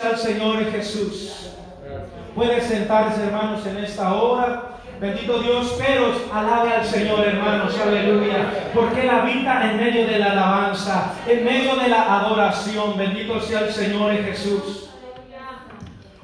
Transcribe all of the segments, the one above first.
al Señor Jesús. Puede sentarse, hermanos, en esta hora. Bendito Dios, pero alabe al Señor, hermanos, aleluya. Porque Él habita en medio de la alabanza, en medio de la adoración. Bendito sea el Señor Jesús.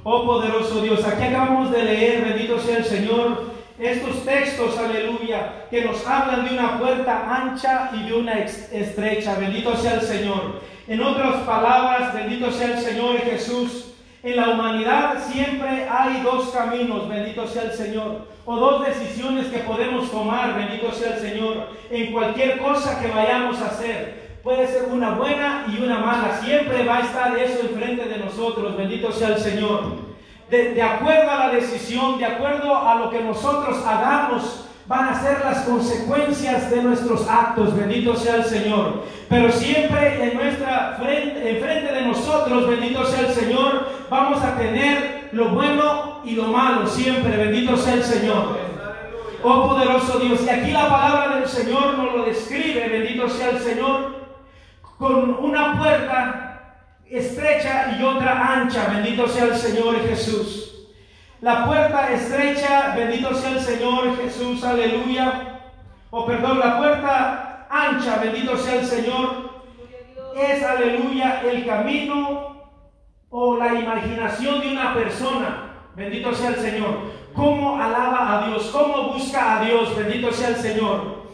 Oh poderoso Dios, aquí acabamos de leer, bendito sea el Señor, estos textos, aleluya, que nos hablan de una puerta ancha y de una estrecha. Bendito sea el Señor. En otras palabras, bendito sea el Señor Jesús. En la humanidad siempre hay dos caminos, bendito sea el Señor, o dos decisiones que podemos tomar, bendito sea el Señor, en cualquier cosa que vayamos a hacer. Puede ser una buena y una mala, siempre va a estar eso enfrente de nosotros, bendito sea el Señor de, acuerdo a la decisión, de acuerdo a lo que nosotros hagamos, van a ser las consecuencias de nuestros actos, bendito sea el Señor. Pero siempre en nuestra frente, en frente de nosotros, bendito sea el Señor, vamos a tener lo bueno y lo malo, siempre, bendito sea el Señor. Oh poderoso Dios, y aquí la palabra del Señor nos lo describe, bendito sea el Señor, con una puerta estrecha y otra ancha, bendito sea el Señor Jesús. La puerta estrecha, bendito sea el Señor Jesús, aleluya. O perdón, la puerta ancha, bendito sea el Señor, es, aleluya, el camino o la imaginación de una persona. Bendito sea el Señor. ¿Cómo alaba a Dios? ¿Cómo busca a Dios? Bendito sea el Señor.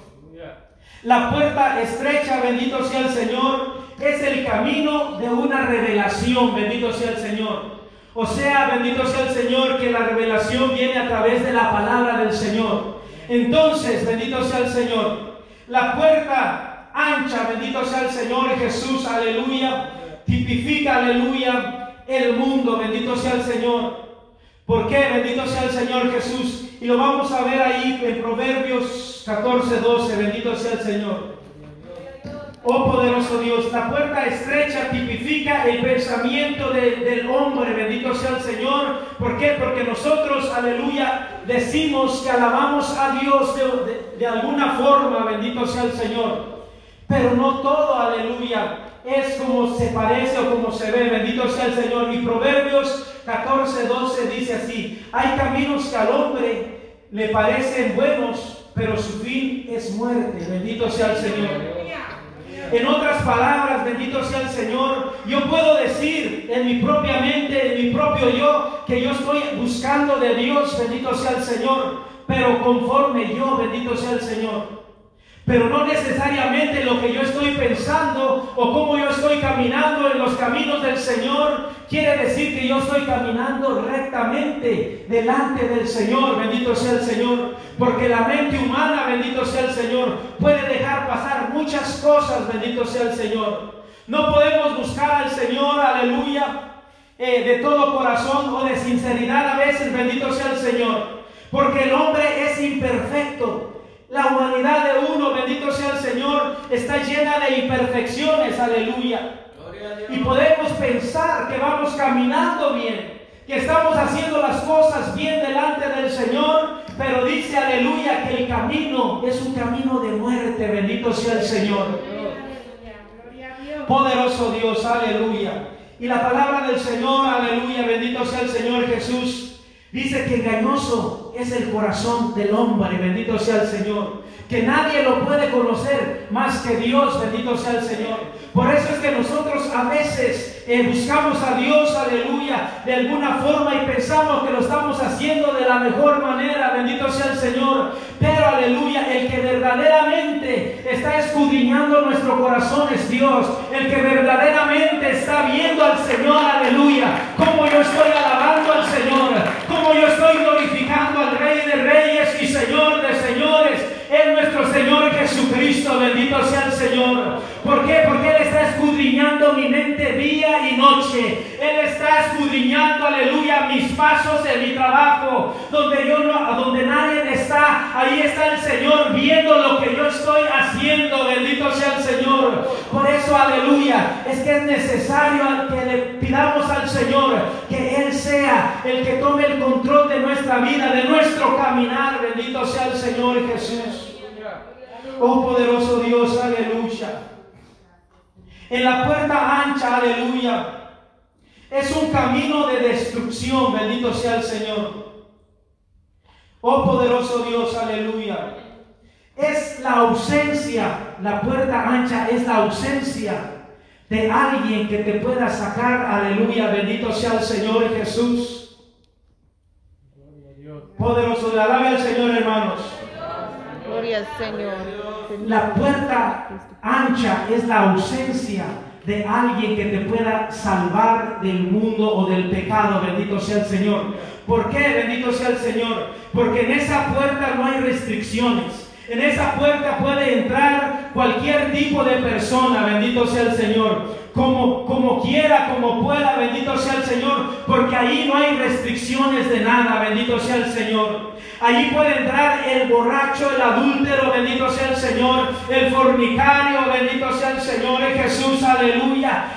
La puerta estrecha, bendito sea el Señor, es el camino de una revelación, bendito sea el Señor. O sea, bendito sea el Señor, que la revelación viene a través de la palabra del Señor. Entonces, bendito sea el Señor. La puerta ancha, bendito sea el Señor Jesús, aleluya, tipifica, aleluya, el mundo, bendito sea el Señor. ¿Por qué? Bendito sea el Señor Jesús. Y lo vamos a ver ahí en Proverbios 14, 12, bendito sea el Señor. Oh poderoso Dios, la puerta estrecha tipifica el pensamiento del hombre, bendito sea el Señor. ¿Por qué? Porque nosotros, aleluya, decimos que alabamos a Dios de, alguna forma, bendito sea el Señor. Pero no todo, aleluya, es como se parece o como se ve, bendito sea el Señor. Y Proverbios 14, 12 dice así, hay caminos que al hombre le parecen buenos, pero su fin es muerte, bendito sea el Señor. En otras palabras, bendito sea el Señor, yo puedo decir en mi propia mente, en mi propio yo, que yo estoy buscando de Dios, bendito sea el Señor, pero conforme yo, bendito sea el Señor. Pero no necesariamente lo que yo estoy pensando o cómo yo estoy caminando en los caminos del Señor quiere decir que yo estoy caminando rectamente delante del Señor, bendito sea el Señor. Porque la mente humana, bendito sea el Señor, puede dejar pasar muchas cosas, bendito sea el Señor. No podemos buscar al Señor, aleluya, eh, de todo corazón o de sinceridad a veces, bendito sea el Señor. Porque el hombre es imperfecto. La humanidad de uno, bendito sea el Señor, está llena de imperfecciones, aleluya. Y podemos pensar que vamos caminando bien, que estamos haciendo las cosas bien delante del Señor, pero dice aleluya que el camino es un camino de muerte, bendito sea el Señor. Poderoso Dios, aleluya. Y la palabra del Señor, aleluya, bendito sea el Señor Jesús Dice que engañoso es el corazón del hombre, bendito sea el Señor. Que nadie lo puede conocer más que Dios, bendito sea el Señor. Por eso es que nosotros a veces eh, buscamos a Dios, aleluya, de alguna forma y pensamos que lo estamos haciendo de la mejor manera, bendito sea el Señor. Pero aleluya, el que verdaderamente está escudriñando nuestro corazón es Dios. El que verdaderamente está viendo al Señor, aleluya, como yo estoy alabando al Señor yo estoy glorificando al Rey de Reyes y Señor de Señores, es nuestro Señor Jesucristo, bendito sea el Señor. ¿Por qué? Porque Él está escudriñando mi mente día y noche. Él está escudriñando, aleluya, mis pasos en mi trabajo, donde yo no, donde nadie está. Ahí está el Señor viendo lo que yo estoy haciendo. Bendito sea el Señor. Por eso, aleluya, es que es necesario que le pidamos al Señor que el que tome el control de nuestra vida, de nuestro caminar. Bendito sea el Señor Jesús. Oh poderoso Dios, aleluya. En la puerta ancha, aleluya. Es un camino de destrucción, bendito sea el Señor. Oh poderoso Dios, aleluya. Es la ausencia, la puerta ancha es la ausencia de alguien que te pueda sacar, aleluya, bendito sea el Señor Jesús. Poderoso, le alabe al Señor, hermanos. Gloria al Señor. La puerta ancha es la ausencia de alguien que te pueda salvar del mundo o del pecado, bendito sea el Señor. ¿Por qué? Bendito sea el Señor. Porque en esa puerta no hay restricciones. En esa puerta puede entrar cualquier tipo de persona, bendito sea el Señor como, como quiera, como pueda, bendito sea el Señor, porque ahí no hay restricciones de nada, bendito sea el Señor. Allí puede entrar el borracho, el adúltero, bendito sea el Señor, el fornicario, bendito sea el Señor, en Jesús, aleluya.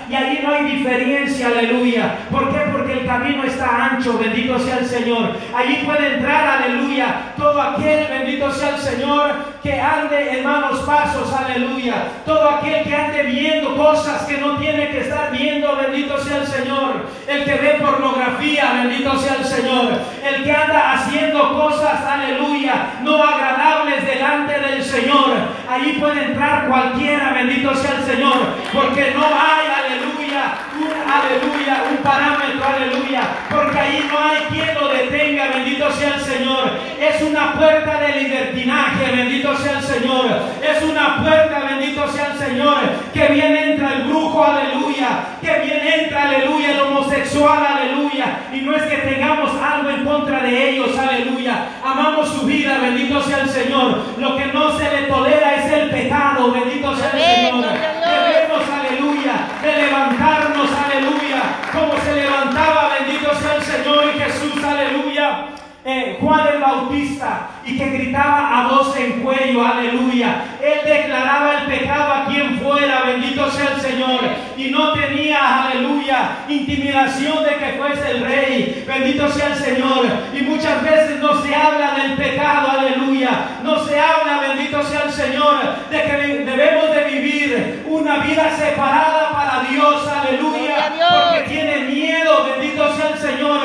Y allí no hay diferencia, aleluya. ¿Por qué? Porque el camino está ancho, bendito sea el Señor. Allí puede entrar, aleluya, todo aquel, bendito sea el Señor, que ande en malos pasos, aleluya. Todo aquel que ande viendo cosas que no tiene que estar viendo, bendito sea el Señor. El que ve pornografía, bendito sea el Señor. El que anda haciendo cosas, aleluya, no agradables delante del Señor. Allí puede entrar cualquiera, bendito sea el Señor. Porque no hay, aleluya, un aleluya, un parámetro, aleluya. Porque ahí no hay quien lo detenga, bendito sea el Señor. Es una puerta de libertinaje, bendito sea el Señor. Es una puerta, bendito sea el Señor, que viene entre el brujo, aleluya, que viene entra, aleluya, el homosexual, aleluya, y no es que tengamos algo en contra de ellos, aleluya, amamos su vida, bendito sea el Señor, lo que no se le tolera es el pecado, bendito sea el Señor, gritaba a voz en cuello, aleluya. Él declaraba el pecado a quien fuera, bendito sea el Señor. Y no tenía, aleluya, intimidación de que fuese el rey, bendito sea el Señor. Y muchas veces no se habla del pecado, aleluya. No se habla, bendito sea el Señor, de que debemos de vivir una vida separada para Dios, aleluya. Porque tiene miedo, bendito sea el Señor,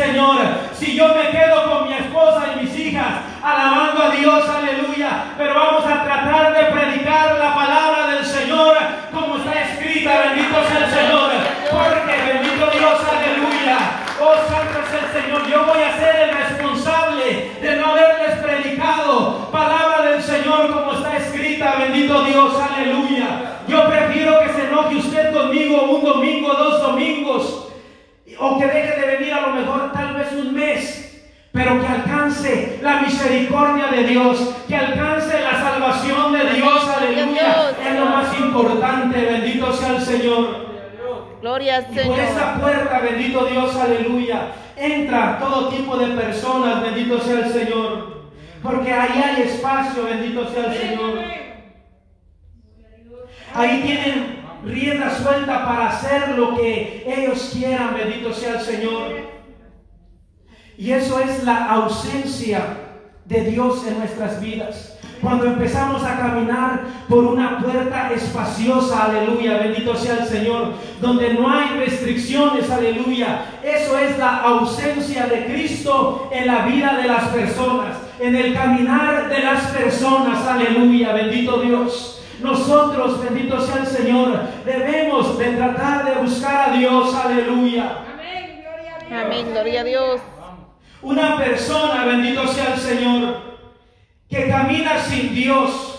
Señor. Si yo me quedo con mi esposa y mis hijas, alabando a Dios, aleluya. Pero vamos a tratar de predicar la palabra del Señor como está escrita, bendito sea el Señor. Porque bendito Dios, aleluya. Oh santo el Señor. Yo voy a ser el responsable de no haberles predicado palabra del Señor como está escrita, bendito Dios, aleluya. Yo prefiero que se enoje usted conmigo un domingo, dos domingos o que deje de venir a lo mejor tal vez un mes, pero que alcance la misericordia de Dios, que alcance la salvación de Dios, aleluya, es lo más importante, bendito sea el Señor. Gloria al Señor. por esta puerta, bendito Dios, aleluya, entra todo tipo de personas, bendito sea el Señor, porque ahí hay espacio, bendito sea el Señor. Ahí tienen rienda suelta para hacer lo que ellos quieran, bendito sea el Señor. Y eso es la ausencia de Dios en nuestras vidas. Cuando empezamos a caminar por una puerta espaciosa, aleluya, bendito sea el Señor, donde no hay restricciones, aleluya. Eso es la ausencia de Cristo en la vida de las personas, en el caminar de las personas, aleluya, bendito Dios. Nosotros, bendito sea el Señor, debemos de tratar de buscar a Dios, aleluya. Amén, gloria a Dios. Amén, gloria a Dios. Una persona, bendito sea el Señor, que camina sin Dios,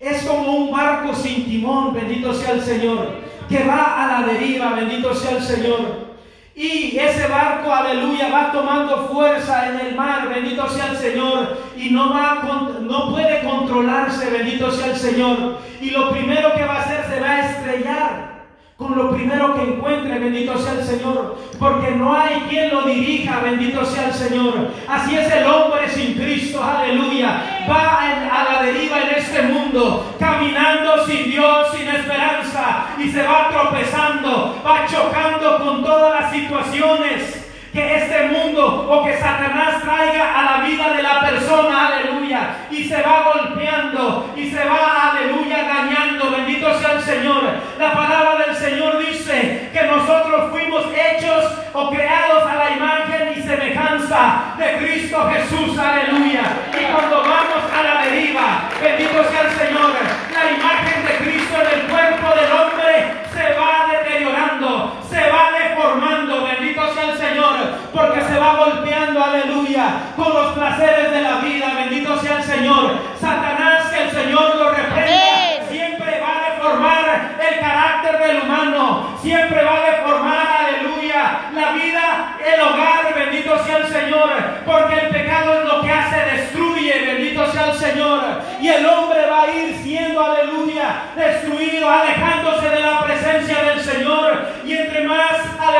es como un barco sin timón, bendito sea el Señor, que va a la deriva, bendito sea el Señor. Y ese barco, aleluya, va tomando fuerza en el mar, bendito sea el Señor, y no, va no puede controlarse, bendito sea el Señor. Y lo primero que va a hacer se va a estrellar con lo primero que encuentre, bendito sea el Señor, porque no hay quien lo dirija, bendito sea el Señor. Así es el hombre sin Cristo, aleluya. Va a la deriva en este mundo, caminando sin Dios, sin esperanza, y se va tropezando, va chocando con todas las situaciones que este mundo o que Satanás traiga a la vida de la persona, aleluya, y se va golpeando y se va, aleluya, dañando, bendito sea el Señor. La palabra del Señor dice que nosotros fuimos hechos o creados a la imagen y semejanza de Cristo Jesús, aleluya. Y cuando vamos a la deriva, bendito sea el Señor, la imagen de Cristo en el cuerpo del hombre se va deteriorando, se va deformando, porque se va golpeando, aleluya, con los placeres de la vida, bendito sea el Señor. Satanás, que el Señor lo reprenda, siempre va a deformar el carácter del humano, siempre va a deformar, aleluya, la vida, el hogar, bendito sea el Señor, porque el pecado es lo que hace, destruye, bendito sea el Señor, y el hombre va a ir siendo, aleluya, destruido, alejándose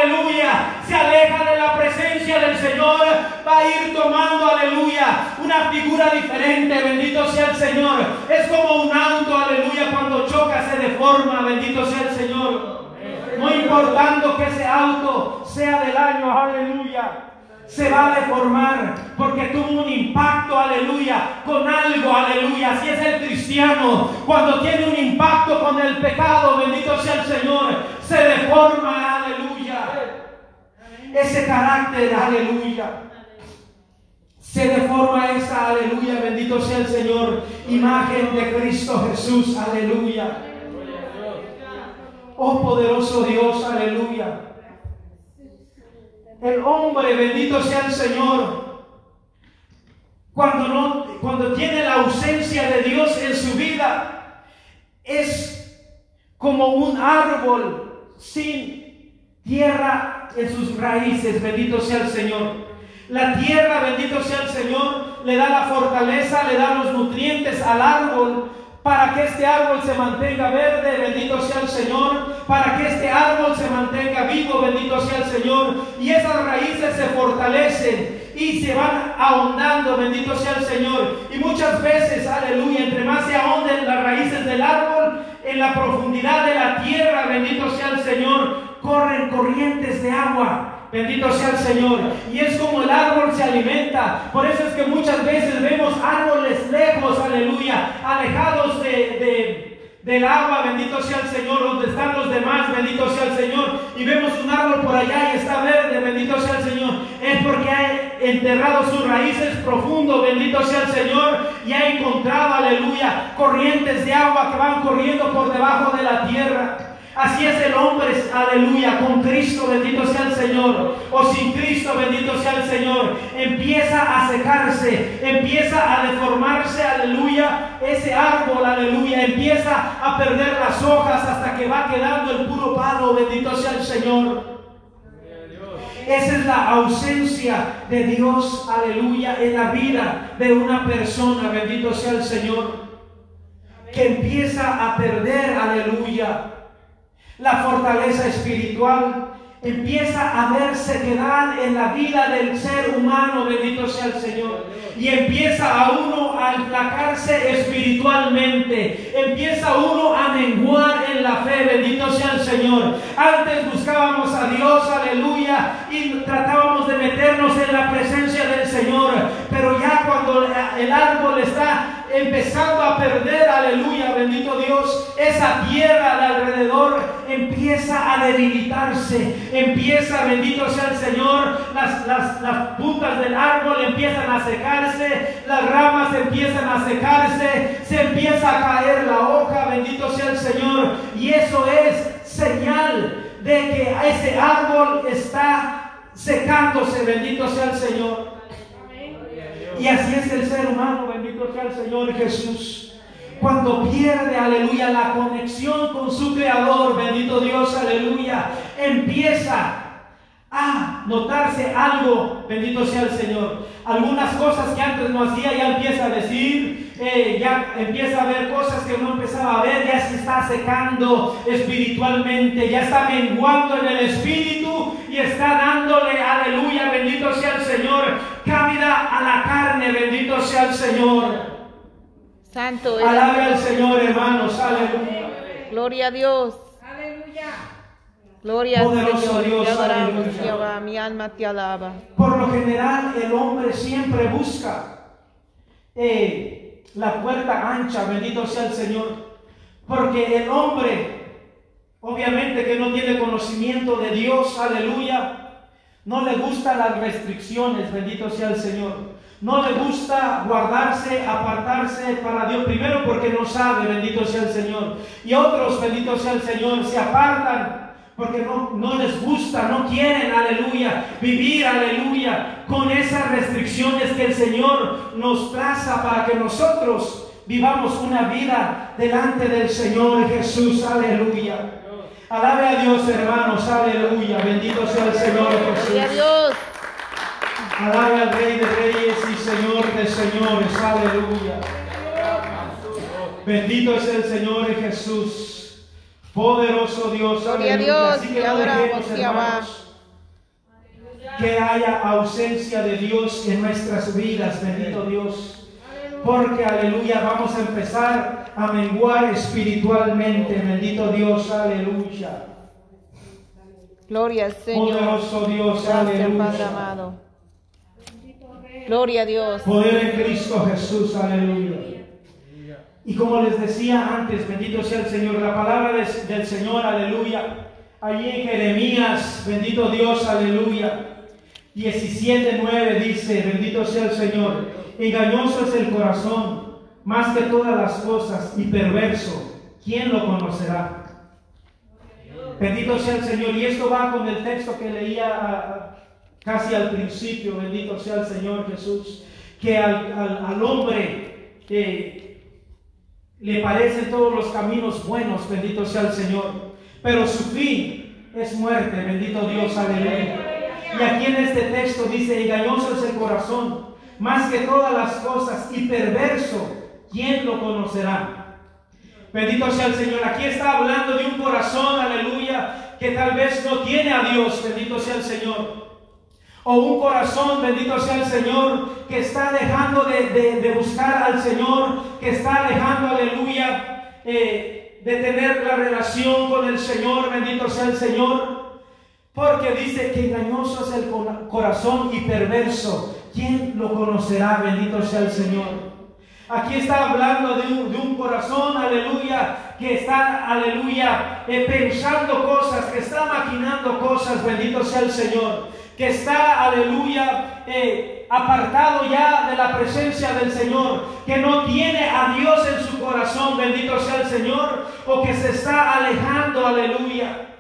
aleluya, se aleja de la presencia del Señor, va a ir tomando, aleluya, una figura diferente, bendito sea el Señor, es como un auto, aleluya, cuando choca se deforma, bendito sea el Señor. No importando que ese auto sea del año, aleluya, se va a deformar porque tuvo un impacto, aleluya, con algo, aleluya. Así es el cristiano, cuando tiene un impacto con el pecado, bendito sea el Señor, se deforma, aleluya. Ese carácter, aleluya. Se deforma esa, aleluya, bendito sea el Señor, imagen de Cristo Jesús, aleluya. Oh poderoso Dios, aleluya. El hombre, bendito sea el Señor, cuando, no, cuando tiene la ausencia de Dios en su vida, es como un árbol sin tierra en sus raíces, bendito sea el Señor. La tierra, bendito sea el Señor, le da la fortaleza, le da los nutrientes al árbol para que este árbol se mantenga verde, bendito sea el Señor, para que este árbol se mantenga vivo, bendito sea el Señor, y esas raíces se fortalecen y se van ahondando, bendito sea el Señor. Y muchas veces, aleluya, entre más se ahonden las raíces del árbol, en la profundidad de la tierra, bendito sea el Señor, corren corrientes de agua. Bendito sea el Señor. Y es como el árbol se alimenta. Por eso es que muchas veces vemos árboles lejos, aleluya, alejados de, de, del agua. Bendito sea el Señor. Donde están los demás, bendito sea el Señor. Y vemos un árbol por allá y está verde. Bendito sea el Señor. Es porque ha enterrado sus raíces profundo. Bendito sea el Señor. Y ha encontrado, aleluya, corrientes de agua que van corriendo por debajo de la tierra. Así es el hombre, aleluya, con Cristo, bendito sea el Señor, o sin Cristo, bendito sea el Señor. Empieza a secarse, empieza a deformarse, aleluya, ese árbol, aleluya, empieza a perder las hojas hasta que va quedando el puro palo, bendito sea el Señor. Esa es la ausencia de Dios, aleluya, en la vida de una persona, bendito sea el Señor, que empieza a perder, aleluya, la fortaleza espiritual empieza a ver sequedad en la vida del ser humano, bendito sea el Señor. Y empieza a uno a enflacarse espiritualmente, empieza uno a menguar en la fe, bendito sea el Señor. Antes buscábamos a Dios, aleluya, y tratábamos de meternos en la presencia del Señor, pero ya cuando el árbol está empezando a perder, aleluya, bendito Dios, esa tierra de alrededor empieza a debilitarse, empieza, bendito sea el Señor, las, las, las puntas del árbol empiezan a secarse, las ramas empiezan a secarse, se empieza a caer la hoja, bendito sea el Señor, y eso es señal de que ese árbol está secándose, bendito sea el Señor. Y así es el ser humano, bendito sea el Señor Jesús. Cuando pierde, aleluya, la conexión con su Creador, bendito Dios, aleluya, empieza a notarse algo, bendito sea el Señor. Algunas cosas que antes no hacía, ya empieza a decir, eh, ya empieza a ver cosas que no empezaba a ver, ya se está secando espiritualmente, ya está menguando en el espíritu y está dándole, aleluya, bendito sea el Señor, cabida a la carne, bendito sea el Señor. Santo es. Alabe al Señor, hermanos, aleluya. Gloria a Dios. Aleluya. Gloria al Poderoso Señor. Dios, Te adoramos. Jehová. Mi alma te alaba. Por lo general el hombre siempre busca eh, la puerta ancha, bendito sea el Señor. Porque el hombre, obviamente que no tiene conocimiento de Dios, aleluya, no le gustan las restricciones, bendito sea el Señor. No le gusta guardarse, apartarse para Dios. Primero porque no sabe, bendito sea el Señor. Y otros, bendito sea el Señor, se apartan porque no, no les gusta, no quieren, aleluya, vivir, aleluya, con esas restricciones que el Señor nos traza para que nosotros vivamos una vida delante del Señor Jesús, aleluya. Alabe a Dios, hermanos, aleluya, bendito sea el Señor Jesús. Gloria a Dios. Alabe al Rey de Reyes y Señor de Señores, aleluya. Bendito es el Señor Jesús, poderoso Dios, aleluya. Dios, Así que no dejemos, hermanos, que haya ausencia de Dios en nuestras vidas, bendito Dios. Porque, aleluya, vamos a empezar a menguar espiritualmente, bendito Dios, aleluya. Gloria al Señor. Poderoso Dios, aleluya. amado. Gloria a Dios. Poder en Cristo Jesús, aleluya. Y como les decía antes, bendito sea el Señor, la palabra del Señor, aleluya. Allí en Jeremías, bendito Dios, aleluya. 17.9 dice, bendito sea el Señor, engañoso es el corazón, más que todas las cosas, y perverso, ¿quién lo conocerá? Bendito sea el Señor. Y esto va con el texto que leía casi al principio, bendito sea el Señor Jesús, que al, al- al hombre eh, le parecen todos los caminos buenos, bendito sea el Señor, pero su fin es muerte, bendito Dios, aleluya. Y aquí en este texto dice, engañoso es el corazón, más que todas las cosas, y perverso, ¿quién lo conocerá? Bendito sea el Señor. Aquí está hablando de un corazón, aleluya, que tal vez no tiene a Dios. Bendito sea el Señor. O un corazón, bendito sea el Señor, que está dejando de, de- de buscar al Señor, que está dejando, aleluya, eh, de tener la relación con el Señor. Bendito sea el Señor. Porque dice que engañoso es el cora- corazón y perverso. ¿Quién lo conocerá? Bendito sea el Señor. Aquí está hablando de un, corazón, aleluya, que está, aleluya, eh, pensando cosas, que está maquinando cosas, bendito sea el Señor, que está, aleluya, eh, apartado ya de la presencia del Señor, que no tiene a Dios en su corazón, bendito sea el Señor, o que se está alejando, aleluya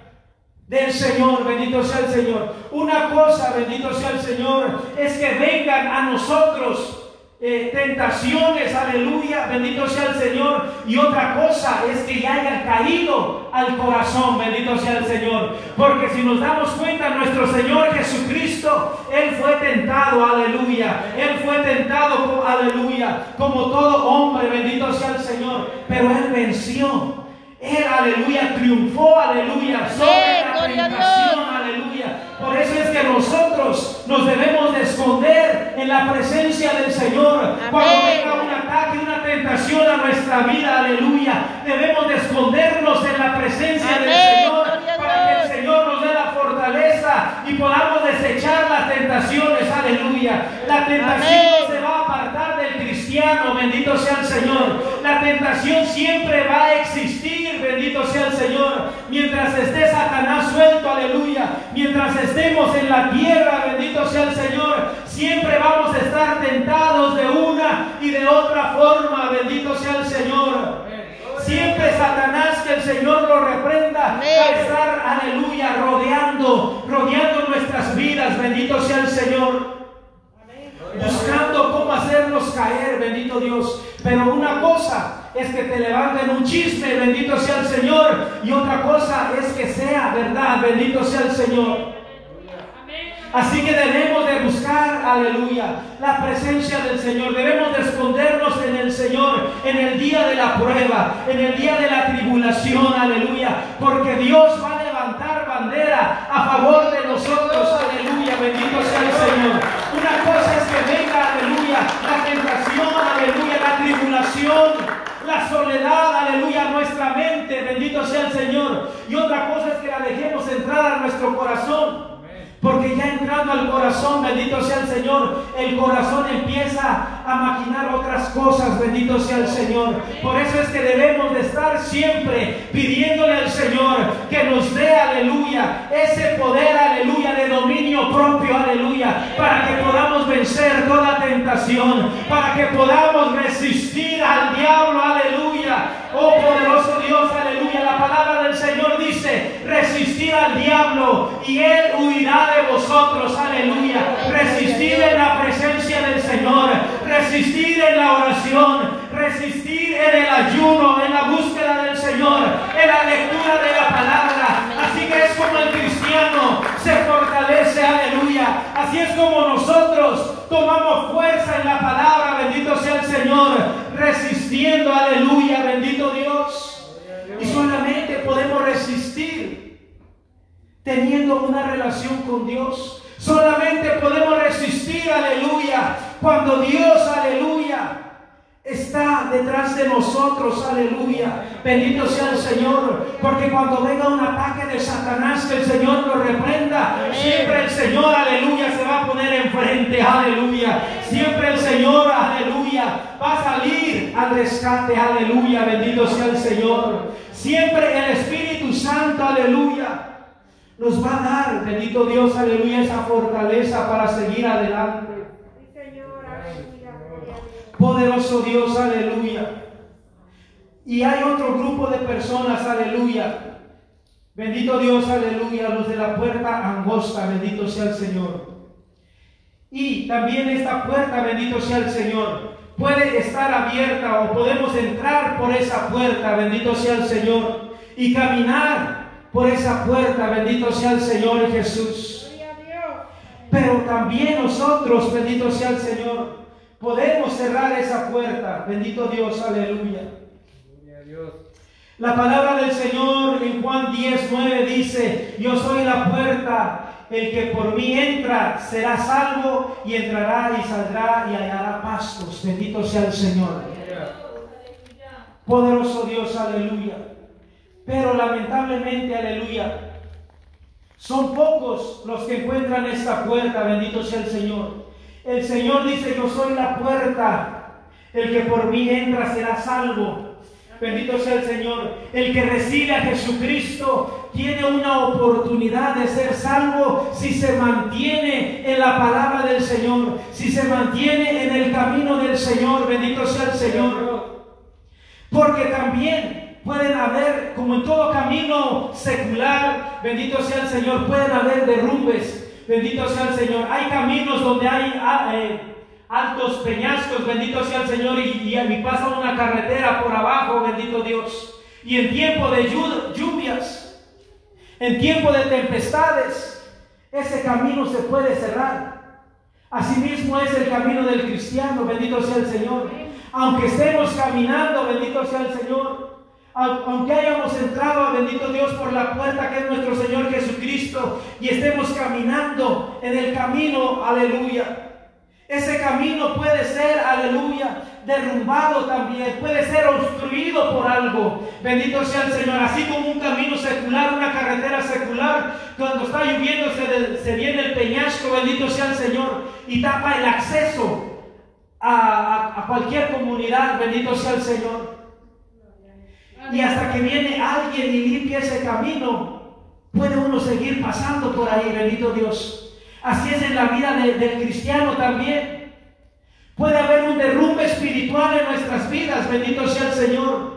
del Señor, bendito sea el Señor. Una cosa, bendito sea el Señor, es que vengan a nosotros eh, tentaciones, aleluya, bendito sea el Señor. Y otra cosa es que ya hayan caído al corazón, bendito sea el Señor. Porque si nos damos cuenta, nuestro Señor Jesucristo, Él fue tentado, aleluya. Él fue tentado, aleluya, como todo hombre, bendito sea el Señor. Pero Él venció. Él, aleluya, triunfó, aleluya, sobre la tentación, aleluya. Por eso es que nosotros nos debemos de esconder en la presencia del Señor. Cuando venga un ataque, una tentación a nuestra vida, aleluya, debemos de escondernos en la presencia del Señor para que el. Señor nos dé la fortaleza y podamos desechar las tentaciones, aleluya. La tentación Amén. no se va cristiano, bendito sea el Señor. La tentación siempre va a existir, bendito sea el Señor. Mientras esté Satanás suelto, aleluya. Mientras estemos en la tierra, bendito sea el Señor. Siempre vamos a estar tentados de una y de otra forma, bendito sea el Señor. Siempre Satanás, que el Señor lo reprenda, va a estar, aleluya, rodeando, rodeando nuestras vidas, bendito sea el Señor buscando cómo hacernos caer, bendito Dios. Pero una cosa es que te levanten un chisme, bendito sea el Señor, y otra cosa es que sea verdad, bendito sea el Señor. Así que debemos de buscar, aleluya, la presencia del Señor. Debemos de escondernos en el Señor en el día de la prueba, en el día de la tribulación, aleluya. Porque Dios va a levantar bandera a favor de nosotros, aleluya. Bendito sea el Señor. Una cosa es que venga, aleluya, la tentación, la soledad, aleluya, nuestra mente, bendito sea el Señor. Y otra cosa es que la dejemos entrar a nuestro corazón. Porque ya entrando al corazón, bendito sea el Señor, el corazón empieza a maquinar otras cosas, bendito sea el Señor. Por eso es que debemos de estar siempre pidiéndole al Señor que nos dé, aleluya, ese poder, aleluya, de dominio propio, aleluya, para que podamos vencer toda tentación, para que podamos resistir al diablo, aleluya. Oh poderoso Dios, aleluya. La palabra del Señor dice, al diablo y él huirá de vosotros, aleluya. Resistir en la presencia del Señor, resistir en la oración, resistir en el ayuno, en la búsqueda del Señor, en la lectura de la palabra. Así que es como el cristiano se fortalece, aleluya. Así es como nosotros tomamos fuerza en la palabra, bendito sea el Señor, resistiendo, aleluya, bendito Dios. Y solamente podemos resistir teniendo una relación con Dios. Solamente podemos resistir, aleluya, cuando Dios, aleluya, está detrás de nosotros, aleluya. Bendito sea el Señor, porque cuando venga un ataque de Satanás, que el Señor lo reprenda, siempre el Señor, aleluya, se va a poner enfrente, aleluya. Siempre el Señor, aleluya, va a salir al rescate, aleluya. Bendito sea el Señor. Siempre el Espíritu Santo, aleluya nos va a dar, bendito Dios, aleluya, esa fortaleza para seguir adelante. Poderoso Dios, aleluya. Y hay otro grupo de personas, aleluya. Bendito Dios, aleluya, los de la puerta angosta, bendito sea el Señor. Y también esta puerta, bendito sea el Señor, puede estar abierta o podemos entrar por esa puerta, bendito sea el Señor, y caminar por esa puerta, bendito sea el Señor Jesús. Pero también nosotros, bendito sea el Señor, podemos cerrar esa puerta. Bendito Dios, aleluya. La palabra del Señor en Juan 10, 9 dice, yo soy la puerta, el que por mí entra será salvo y entrará y saldrá y hallará pastos. Bendito sea el Señor. Poderoso Dios, aleluya. Pero lamentablemente, aleluya, son pocos los que encuentran esta puerta, bendito sea el Señor. El Señor dice, yo soy la puerta, el que por mí entra será salvo. Bendito sea el Señor. El que recibe a Jesucristo tiene una oportunidad de ser salvo si se mantiene en la palabra del Señor, si se mantiene en el camino del Señor. Bendito sea el Señor. Porque también pueden haber, como en todo camino secular, bendito sea el Señor, pueden haber derrumbes. Bendito sea el Señor. Hay caminos donde hay ah, eh, altos peñascos, bendito sea el Señor, y, y, pasa una carretera por abajo, bendito Dios. Y en tiempo de lluvias, en tiempo de tempestades, ese camino se puede cerrar. Asimismo es el camino del cristiano, bendito sea el Señor. Aunque estemos caminando, bendito sea el Señor, aunque hayamos entrado, bendito Dios, por la puerta que es nuestro Señor Jesucristo y estemos caminando en el camino, aleluya. Ese camino puede ser, aleluya, derrumbado también, puede ser obstruido por algo. Bendito sea el Señor. Así como un camino secular, una carretera secular, cuando está lloviendo se, viene el peñasco, bendito sea el Señor, y tapa el acceso a cualquier comunidad, bendito sea el Señor. Y hasta que viene alguien y limpia ese camino, puede uno seguir pasando por ahí, bendito Dios. Así es en la vida del cristiano también. Puede haber un derrumbe espiritual en nuestras vidas, bendito sea el Señor.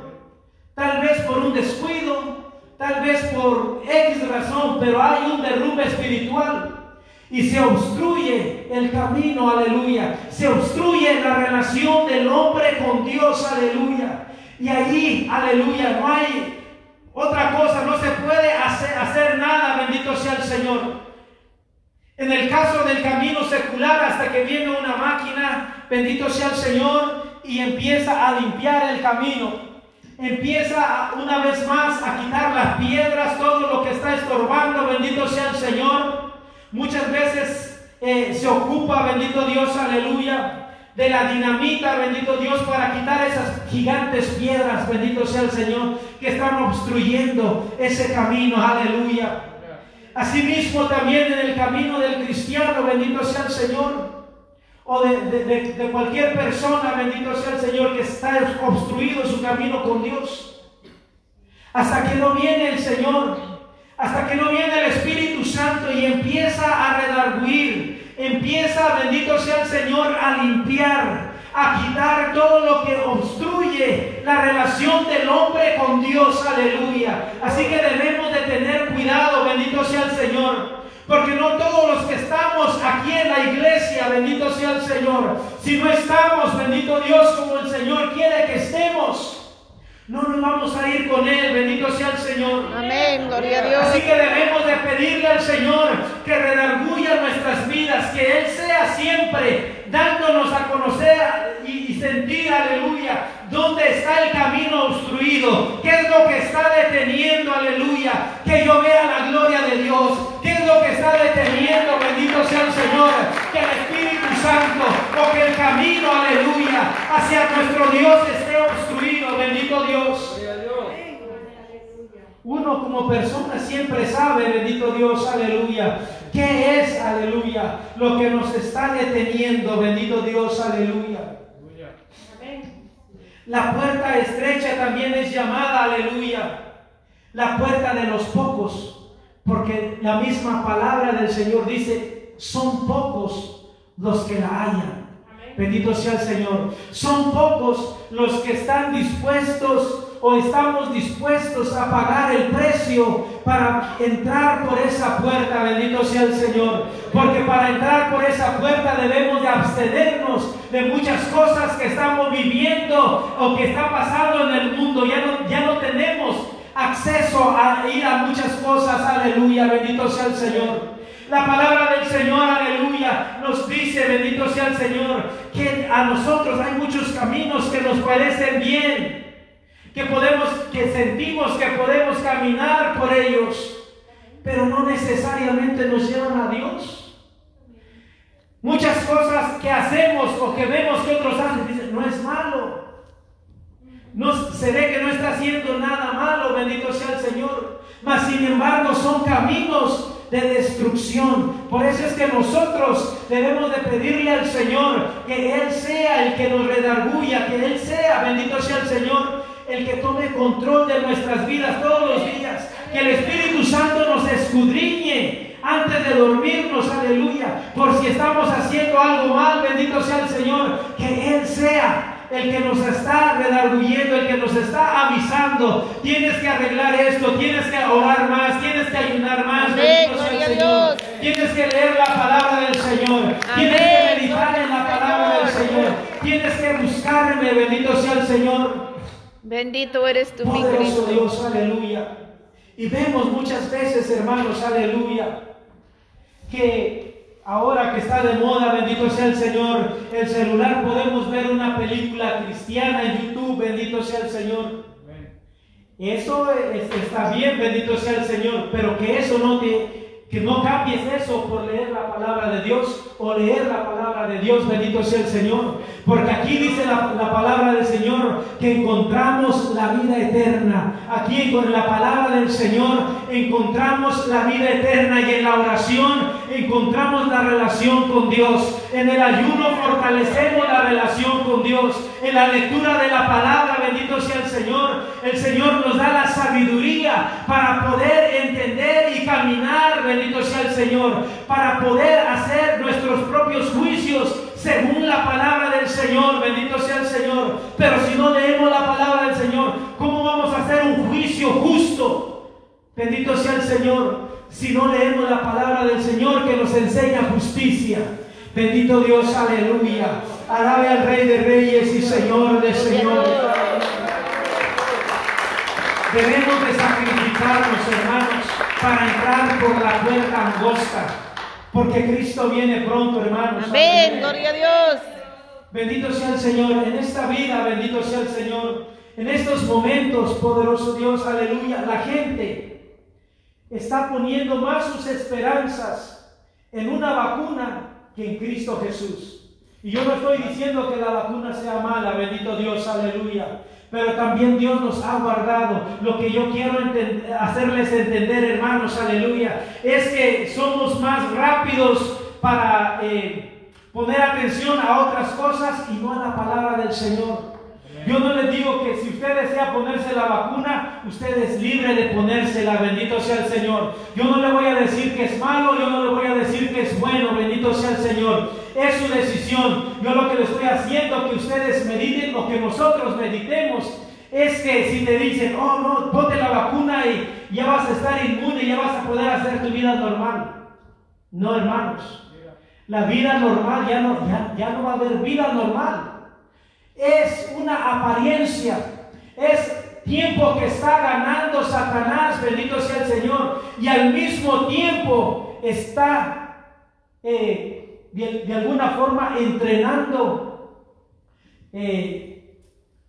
Tal vez por un descuido, tal vez por X razón, pero hay un derrumbe espiritual. Y se obstruye el camino, aleluya. Se obstruye la relación del hombre con Dios, aleluya. Y allí, aleluya, no hay otra cosa, no se puede hacer, nada, bendito sea el Señor. En el caso del camino secular, hasta que viene una máquina, bendito sea el Señor, y empieza a limpiar el camino. Empieza una vez más a quitar las piedras, todo lo que está estorbando, bendito sea el Señor. Muchas veces eh, se ocupa, bendito Dios, aleluya, de la dinamita, bendito Dios, para quitar esas gigantes piedras, bendito sea el Señor, que están obstruyendo ese camino, aleluya. Asimismo también en el camino del cristiano, bendito sea el Señor, o de, cualquier persona, bendito sea el Señor, que está obstruido su camino con Dios. Hasta que no viene el Señor, hasta que no viene el Espíritu Santo y empieza a redarguir, empieza, bendito sea el Señor, a limpiar, a quitar todo lo que obstruye la relación del hombre con Dios, aleluya. Así que debemos de tener cuidado, bendito sea el Señor. Porque no todos los que estamos aquí en la iglesia, bendito sea el Señor, si no estamos, bendito Dios, como el Señor quiere que estemos, no nos vamos a ir con Él, bendito sea el Señor. Amén, gloria a Dios. Así que debemos de pedirle al Señor que redarguya nuestras vidas, que Él sea siempre dándonos a conocer y, y sentir, aleluya, dónde está el camino obstruido, qué es lo que está deteniendo, aleluya, que yo vea la gloria de Dios, qué es lo que está deteniendo, bendito sea el Señor, que el Espíritu Santo o que el camino, aleluya, hacia nuestro Dios esté obstruido, bendito Dios. Uno como persona siempre sabe, bendito Dios, aleluya, qué es, aleluya, lo que nos está deteniendo, bendito Dios, aleluya. La puerta estrecha también es llamada, aleluya, la puerta de los pocos, porque la misma palabra del Señor dice, son pocos los que la hallan. Bendito sea el Señor. Son pocos los que están dispuestos o estamos dispuestos a pagar el precio para entrar por esa puerta, bendito sea el Señor. Porque para entrar por esa puerta debemos de abstenernos de muchas cosas que estamos viviendo o que está pasando en el mundo. Ya no, ya no tenemos acceso a ir a muchas cosas, aleluya, bendito sea el Señor. La palabra del Señor, aleluya, nos dice, bendito sea el Señor, que a nosotros hay muchos caminos que nos parecen bien que podemos, que sentimos que podemos caminar por ellos, pero no necesariamente nos llevan a Dios. Muchas cosas que hacemos o que vemos que otros hacen, dicen, no es malo. No, se ve que no está haciendo nada malo, bendito sea el Señor. Mas sin embargo son caminos de destrucción. Por eso es que nosotros debemos de pedirle al Señor que Él sea el que nos redarguya, que Él sea, bendito sea el Señor, el que tome control de nuestras vidas todos los días. Que el Espíritu Santo nos escudriñe antes de dormirnos, aleluya. Por si estamos haciendo algo mal, bendito sea el Señor. Que Él sea el que nos está redarguyendo, el que nos está avisando. Tienes que arreglar esto, tienes que orar más, tienes que ayunar más. Amén, gloria a Dios. Tienes que leer la palabra del Señor. Tienes que meditar en la palabra del Señor. Tienes que buscarme, bendito sea el Señor. Bendito eres tú, mi Cristo. Dios, aleluya. Y vemos muchas veces, hermanos, aleluya, que ahora que está de moda, bendito sea el Señor, el celular podemos ver una película cristiana en YouTube, bendito sea el Señor. Eso está bien, bendito sea el Señor, pero que eso no te que no cambies eso por leer la palabra de Dios o leer la palabra de Dios, bendito sea el Señor. Porque aquí dice la, palabra del Señor que encontramos la vida eterna. Aquí con la palabra del Señor encontramos la vida eterna y en la oración encontramos la relación con Dios. En el ayuno fortalecemos la relación con Dios. En la lectura de la palabra, bendito sea el Señor, el Señor nos da la sabiduría para poder entender y caminar bendito sea el Señor, para poder hacer nuestros propios juicios según la palabra del Señor, bendito sea el Señor. Pero si no leemos la palabra del Señor, ¿cómo vamos a hacer un juicio justo? Bendito sea el Señor, si no leemos la palabra del Señor que nos enseña justicia. Bendito Dios, aleluya. Alabe al Rey de Reyes y Señor de Señores. Debemos de sacrificarnos, hermanos para entrar por la puerta angosta. Porque Cristo viene pronto, hermanos. Amén, gloria a Dios. Bendito sea el Señor. En esta vida, bendito sea el Señor. En estos momentos, poderoso Dios, aleluya. La gente está poniendo más sus esperanzas en una vacuna que en Cristo Jesús. Y yo no estoy diciendo que la vacuna sea mala, bendito Dios, aleluya. Pero también Dios nos ha guardado. Lo que yo quiero hacerles entender, hermanos, aleluya, es que somos más rápidos para eh, poner atención a otras cosas y no a la palabra del Señor. Yo no les digo que si usted desea ponerse la vacuna, usted es libre de ponérsela, bendito sea el Señor. Yo no le voy a decir que es malo, yo no le voy a decir que es bueno, bendito sea el Señor. Es su decisión. Yo lo que le estoy haciendo que ustedes mediten o que nosotros meditemos es que si te dicen, oh no, ponte la vacuna y ya vas a estar inmune, y ya vas a poder hacer tu vida normal. No, hermanos. La vida normal ya no, ya, ya no va a haber vida normal es una apariencia, es tiempo que está ganando Satanás, bendito sea el Señor, y al mismo tiempo está eh, de, alguna forma entrenando, eh,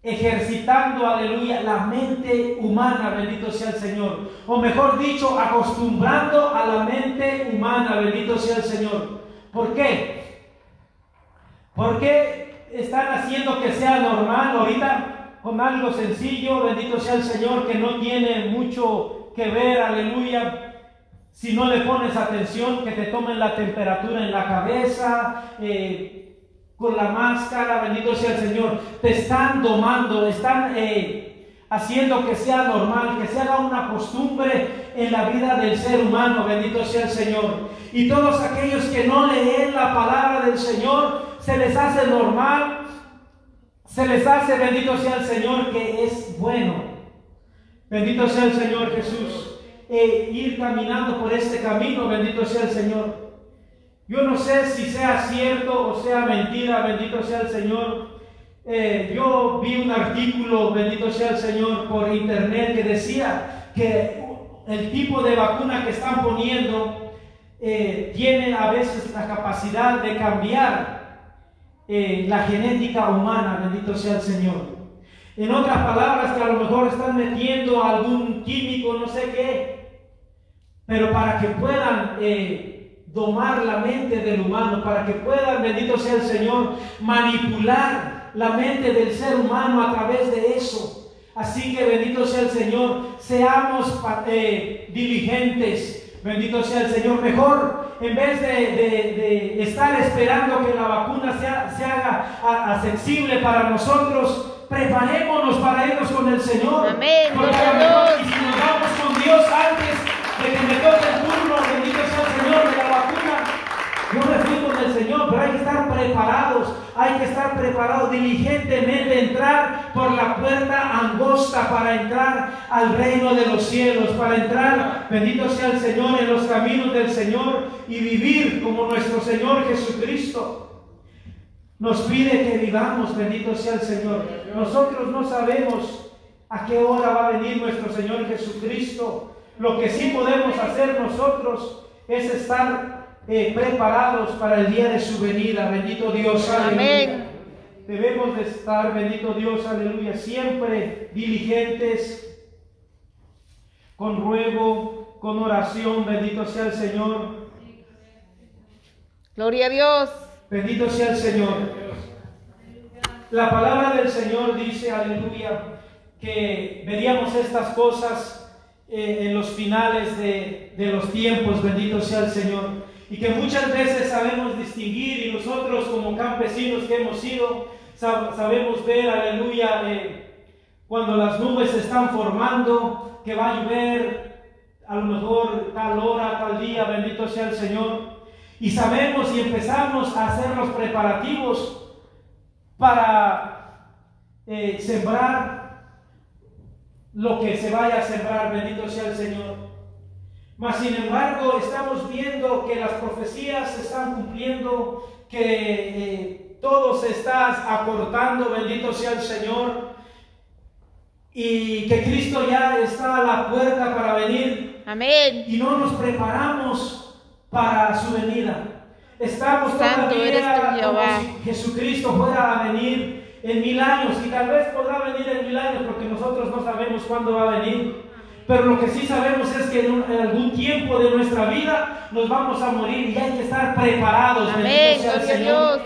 ejercitando, aleluya, la mente humana, bendito sea el Señor, o mejor dicho, acostumbrando a la mente humana, bendito sea el Señor. ¿Por qué? Porque están haciendo que sea normal ahorita con algo sencillo, bendito sea el Señor, que no tiene mucho que ver, aleluya. Si no le pones atención, que te tomen la temperatura en la cabeza, eh, con la máscara, bendito sea el Señor. Te están domando, están eh, haciendo que sea normal, que se haga una costumbre en la vida del ser humano, bendito sea el Señor. Y todos aquellos que no leen la palabra del Señor, se les hace normal, se les hace, bendito sea el Señor, que es bueno. Bendito sea el Señor Jesús. E ir caminando por este camino, bendito sea el Señor. Yo no sé si sea cierto o sea mentira, bendito sea el Señor. Eh, yo vi un artículo, bendito sea el Señor, por internet que decía que el tipo de vacuna que están poniendo eh, tiene a veces la capacidad de cambiar eh, la genética humana, bendito sea el Señor. En otras palabras, que a lo mejor están metiendo algún químico, no sé qué, pero para que puedan eh, domar la mente del humano, para que puedan, bendito sea el Señor, manipular la mente del ser humano a través de eso. Así que bendito sea el Señor, seamos eh, diligentes, Bendito sea el Señor. Mejor, en vez de, estar esperando que la vacuna sea, se haga accesible para nosotros, preparémonos para irnos con el Señor. Amén. Porque si nos vamos con Dios antes de que me toque el turno, bendito sea el Señor, de la vacuna, yo me fui con el Señor, pero hay que estar preparados, hay que estar preparados diligentemente, entrar por la puerta angosta para entrar al reino de los cielos, para entrar, bendito sea el Señor, en los caminos del Señor y vivir como nuestro Señor Jesucristo. Nos pide que vivamos, bendito sea el Señor. Nosotros no sabemos a qué hora va a venir nuestro Señor Jesucristo. Lo que sí podemos hacer nosotros es estar eh, preparados para el día de su venida. Bendito Dios, aleluya. Debemos de estar, bendito Dios, aleluya, siempre diligentes, con ruego, con oración, bendito sea el Señor. Gloria a Dios. Bendito sea el Señor. La palabra del Señor dice, aleluya, que veríamos estas cosas eh, en los finales de, de los tiempos, bendito sea el Señor y que muchas veces sabemos distinguir y nosotros como campesinos que hemos sido, sabemos ver, aleluya, eh, cuando las nubes se están formando, que va a llover a lo mejor tal hora, tal día, bendito sea el Señor. Y sabemos y empezamos a hacer los preparativos para eh, sembrar lo que se vaya a sembrar, bendito sea el Señor. Mas sin embargo estamos viendo que las profecías se están cumpliendo, que eh, todo se está acortando, bendito sea el Señor, y que Cristo ya está a la puerta para venir. Amén. Y no nos preparamos para su venida. Estamos todavía como si Jesucristo fuera a venir en mil años y tal vez podrá venir en mil años porque nosotros no sabemos cuándo va a venir. Pero lo que sí sabemos es que en, algún tiempo de nuestra vida nos vamos a morir y hay que estar preparados. Amén, sea el Señor.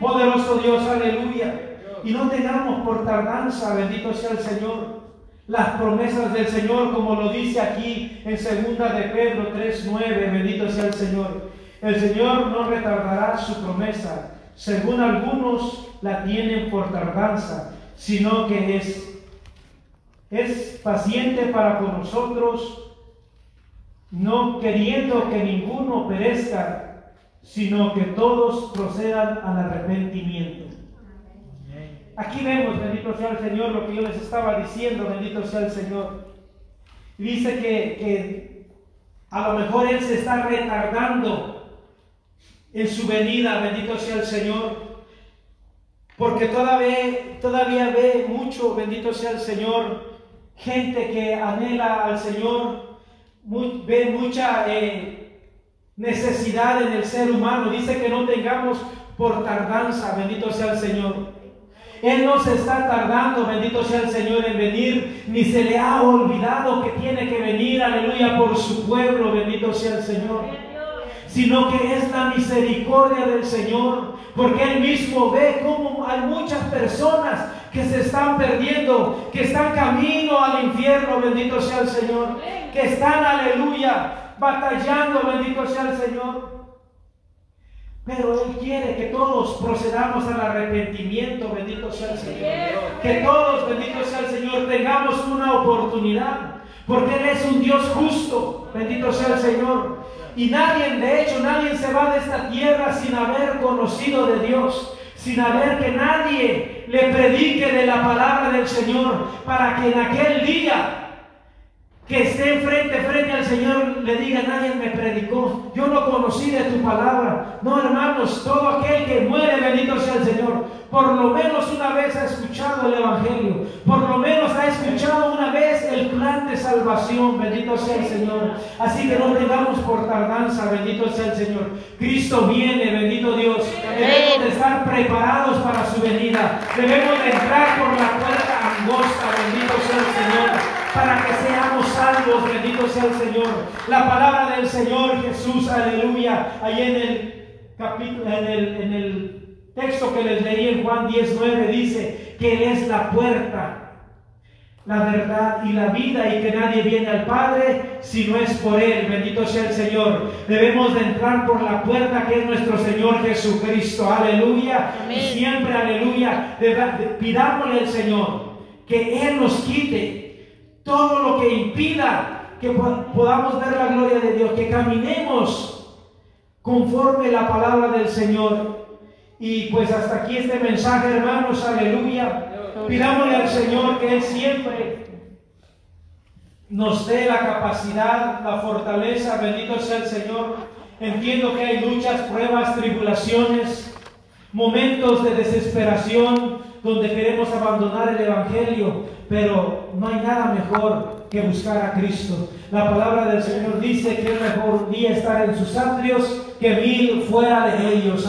Poderoso Dios, aleluya. Y no tengamos por tardanza, bendito sea el Señor, las promesas del Señor, como lo dice aquí en segunda de Pedro 3:9, bendito sea el Señor. El Señor no retardará su promesa, según algunos la tienen por tardanza, sino que es es paciente para con nosotros, no queriendo que ninguno perezca, sino que todos procedan al arrepentimiento. Aquí vemos, bendito sea el Señor, lo que yo les estaba diciendo, bendito sea el Señor. Dice que, que a lo mejor Él se está retardando en su venida, bendito sea el Señor. Porque todavía, todavía ve mucho, bendito sea el Señor, gente que anhela al Señor, ve mucha eh, necesidad en el ser humano. Dice que no tengamos por tardanza, bendito sea el Señor. Él no se está tardando, bendito sea el Señor, en venir, ni se le ha olvidado que tiene que venir, aleluya, por su pueblo, bendito sea el Señor. Sino que es la misericordia del Señor, porque Él mismo ve cómo hay muchas personas que se están perdiendo, que están camino al infierno, bendito sea el Señor, que están, aleluya, batallando, bendito sea el Señor. Pero Él quiere que todos procedamos al arrepentimiento, bendito sea el Señor. Que todos, bendito sea el Señor, tengamos una oportunidad. Porque Él es un Dios justo, bendito sea el Señor. Y nadie, de hecho, nadie se va de esta tierra sin haber conocido de Dios sin haber que nadie le predique de la palabra del Señor, para que en aquel día que esté frente frente al Señor le diga, nadie me predicó, yo no conocí de tu palabra. No, hermanos, todo aquel que muere, bendito sea el Señor, por lo menos una vez ha escuchado el Evangelio, por lo menos ha escuchado una vez el plan de salvación, bendito sea el Señor. Así que no tengamos por tardanza, bendito sea el Señor. Cristo viene, bendito Dios. Debemos de estar preparados para su venida. Debemos de entrar por la puerta angosta, bendito sea el Señor para que seamos salvos, bendito sea el Señor. La palabra del Señor Jesús, aleluya, ahí en el capítulo, en el, en el texto que les leí en Juan 19 dice que Él es la puerta, la verdad y la vida y que nadie viene al Padre si no es por Él. Bendito sea el Señor. Debemos de entrar por la puerta que es nuestro Señor Jesucristo. Aleluya. Y siempre, aleluya, pidámosle al Señor que Él nos quite todo lo que impida que podamos ver la gloria de Dios, que caminemos conforme la palabra del Señor. Y pues hasta aquí este mensaje, hermanos, aleluya. Pidámosle al Señor que Él siempre nos dé la capacidad, la fortaleza, bendito sea el Señor. Entiendo que hay luchas, pruebas, tribulaciones, momentos de desesperación donde queremos abandonar el Evangelio pero no hay nada mejor que buscar a Cristo. La palabra del Señor dice que es mejor día estar en sus atrios que mil fuera de ellos.